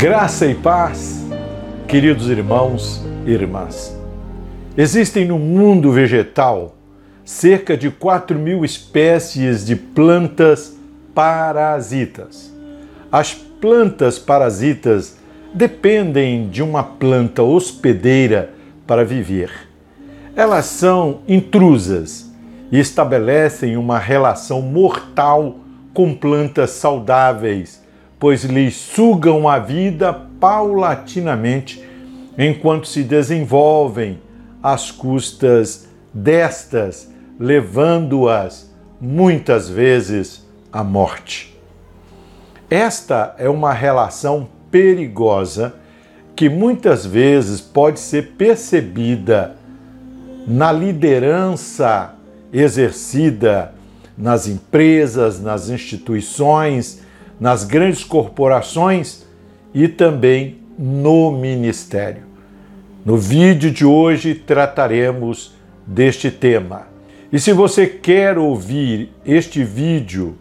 Graça e paz, queridos irmãos e irmãs. Existem no mundo vegetal cerca de 4 mil espécies de plantas parasitas. As plantas parasitas dependem de uma planta hospedeira para viver. Elas são intrusas e estabelecem uma relação mortal com plantas saudáveis pois lhes sugam a vida paulatinamente enquanto se desenvolvem às custas destas, levando-as muitas vezes à morte. Esta é uma relação perigosa que muitas vezes pode ser percebida na liderança exercida nas empresas, nas instituições nas grandes corporações e também no ministério. No vídeo de hoje trataremos deste tema. E se você quer ouvir este vídeo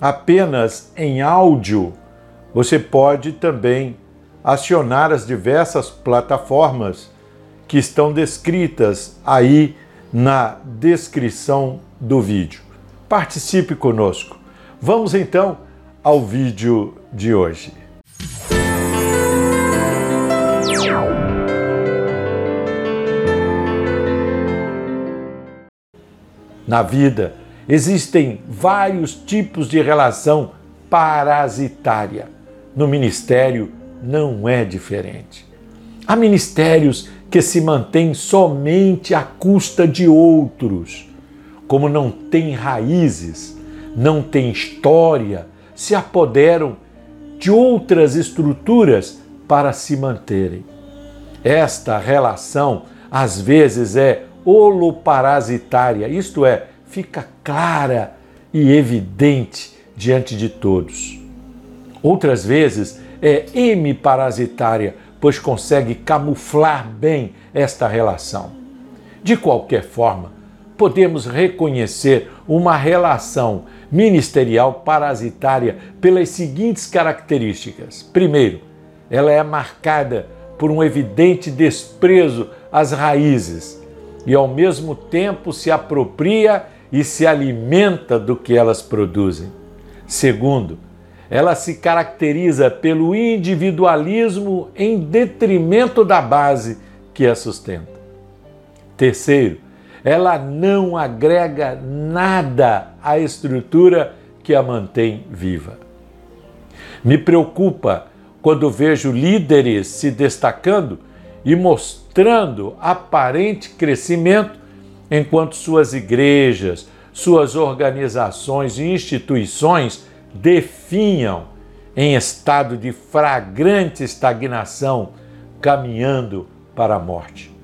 apenas em áudio, você pode também acionar as diversas plataformas que estão descritas aí na descrição do vídeo. Participe conosco. Vamos então ao vídeo de hoje. Na vida existem vários tipos de relação parasitária. No ministério não é diferente. Há ministérios que se mantêm somente à custa de outros. Como não tem raízes, não tem história, se apoderam de outras estruturas para se manterem. Esta relação às vezes é holoparasitária, isto é, fica clara e evidente diante de todos. Outras vezes é hemiparasitária, pois consegue camuflar bem esta relação. De qualquer forma, podemos reconhecer uma relação ministerial parasitária pelas seguintes características. Primeiro, ela é marcada por um evidente desprezo às raízes e, ao mesmo tempo, se apropria e se alimenta do que elas produzem. Segundo, ela se caracteriza pelo individualismo em detrimento da base que a sustenta. Terceiro, ela não agrega nada à estrutura que a mantém viva. Me preocupa quando vejo líderes se destacando e mostrando aparente crescimento, enquanto suas igrejas, suas organizações e instituições definham em estado de fragrante estagnação, caminhando para a morte.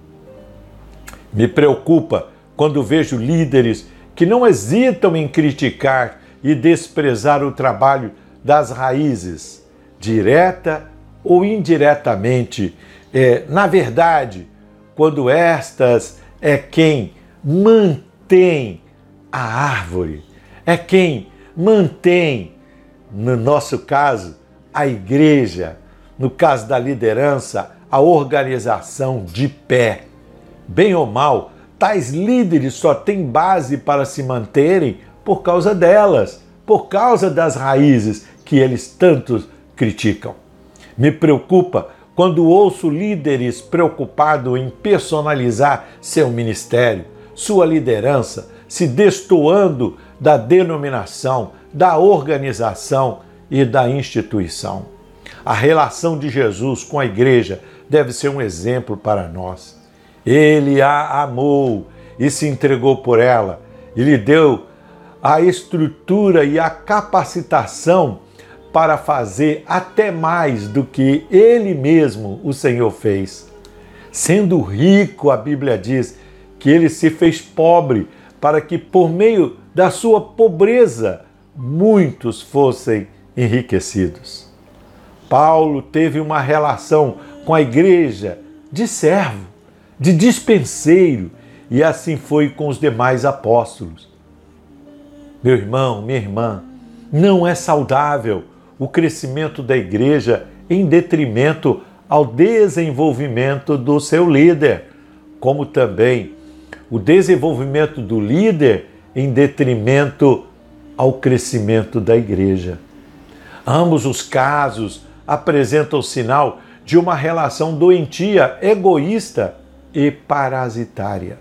Me preocupa quando vejo líderes que não hesitam em criticar e desprezar o trabalho das raízes, direta ou indiretamente. É, na verdade, quando estas é quem mantém a árvore, é quem mantém, no nosso caso, a igreja, no caso da liderança, a organização de pé. Bem ou mal, tais líderes só têm base para se manterem por causa delas, por causa das raízes que eles tanto criticam. Me preocupa quando ouço líderes preocupados em personalizar seu ministério, sua liderança, se destoando da denominação, da organização e da instituição. A relação de Jesus com a igreja deve ser um exemplo para nós. Ele a amou e se entregou por ela e lhe deu a estrutura e a capacitação para fazer até mais do que ele mesmo, o Senhor, fez. Sendo rico, a Bíblia diz que ele se fez pobre para que, por meio da sua pobreza, muitos fossem enriquecidos. Paulo teve uma relação com a igreja de servo de dispenseiro, e assim foi com os demais apóstolos. Meu irmão, minha irmã, não é saudável o crescimento da igreja em detrimento ao desenvolvimento do seu líder, como também o desenvolvimento do líder em detrimento ao crescimento da igreja. Ambos os casos apresentam o sinal de uma relação doentia, egoísta e parasitária.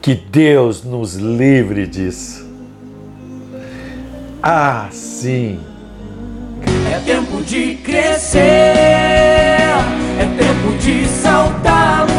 Que Deus nos livre disso. Ah, sim. É tempo de crescer, é tempo de saltar.